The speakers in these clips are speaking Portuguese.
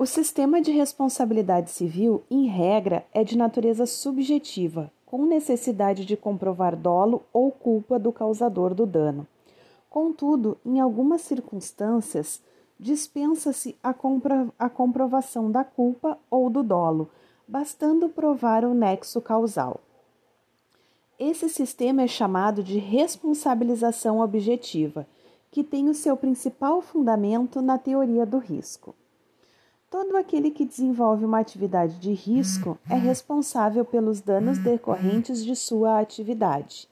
O sistema de responsabilidade civil, em regra, é de natureza subjetiva, com necessidade de comprovar dolo ou culpa do causador do dano. Contudo, em algumas circunstâncias, dispensa-se a, a, comprovação da culpa ou do dolo, bastando provar o nexo causal. Esse sistema é chamado de responsabilização objetiva, que tem o seu principal fundamento na teoria do risco. Todo aquele que desenvolve uma atividade de risco é responsável pelos danos decorrentes de sua atividade.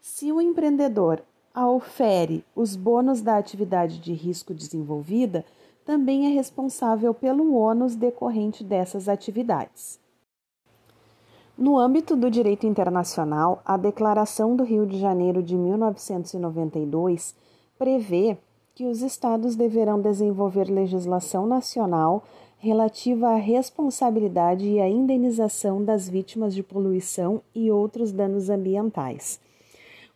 Se o empreendedor aufere os bônus da atividade de risco desenvolvida, também é responsável pelo ônus decorrente dessas atividades. No âmbito do direito internacional, a Declaração do Rio de Janeiro de 1992 prevê que os estados deverão desenvolver legislação nacional relativa à responsabilidade e à indenização das vítimas de poluição e outros danos ambientais.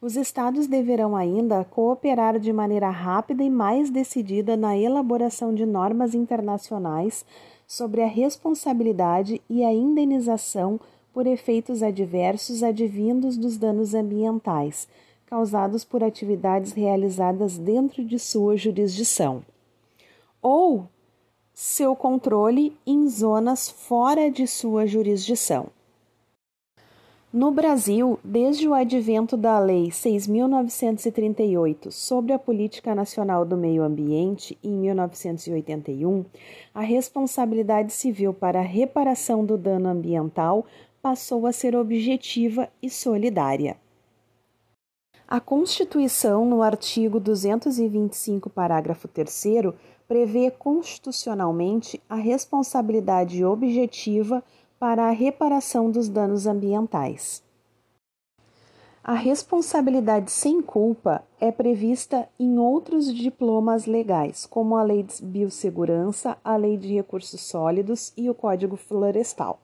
Os estados deverão ainda cooperar de maneira rápida e mais decidida na elaboração de normas internacionais sobre a responsabilidade e a indenização por efeitos adversos advindos dos danos ambientais causados por atividades realizadas dentro de sua jurisdição, ou seu controle em zonas fora de sua jurisdição. No Brasil, desde o advento da Lei 6.938 sobre a Política Nacional do Meio Ambiente, em 1981, a responsabilidade civil para a reparação do dano ambiental passou a ser objetiva e solidária. A Constituição, no artigo 225, parágrafo 3, prevê constitucionalmente a responsabilidade objetiva para a reparação dos danos ambientais. A responsabilidade sem culpa é prevista em outros diplomas legais, como a Lei de Biossegurança, a Lei de Recursos Sólidos e o Código Florestal.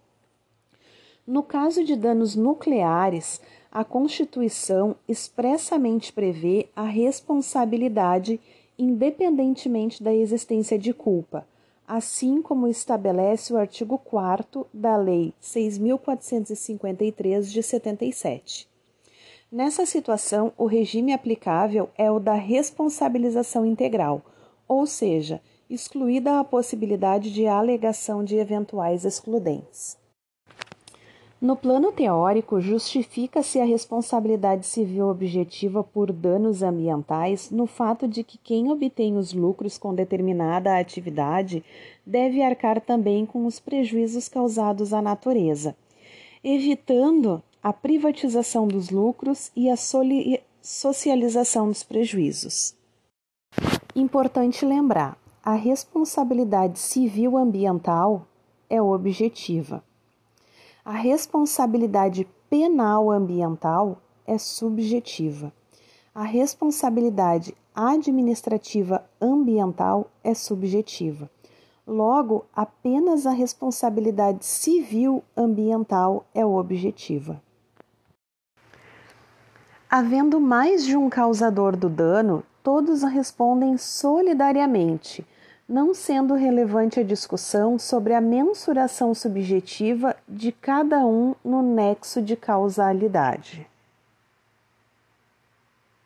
No caso de danos nucleares, a Constituição expressamente prevê a responsabilidade independentemente da existência de culpa, assim como estabelece o artigo 4 da Lei 6.453 de 77. Nessa situação, o regime aplicável é o da responsabilização integral, ou seja, excluída a possibilidade de alegação de eventuais excludentes. No plano teórico, justifica-se a responsabilidade civil objetiva por danos ambientais no fato de que quem obtém os lucros com determinada atividade deve arcar também com os prejuízos causados à natureza, evitando a privatização dos lucros e a socialização dos prejuízos. Importante lembrar: a responsabilidade civil ambiental é objetiva. A responsabilidade penal ambiental é subjetiva. A responsabilidade administrativa ambiental é subjetiva. Logo, apenas a responsabilidade civil ambiental é objetiva. Havendo mais de um causador do dano, todos respondem solidariamente não sendo relevante a discussão sobre a mensuração subjetiva de cada um no nexo de causalidade.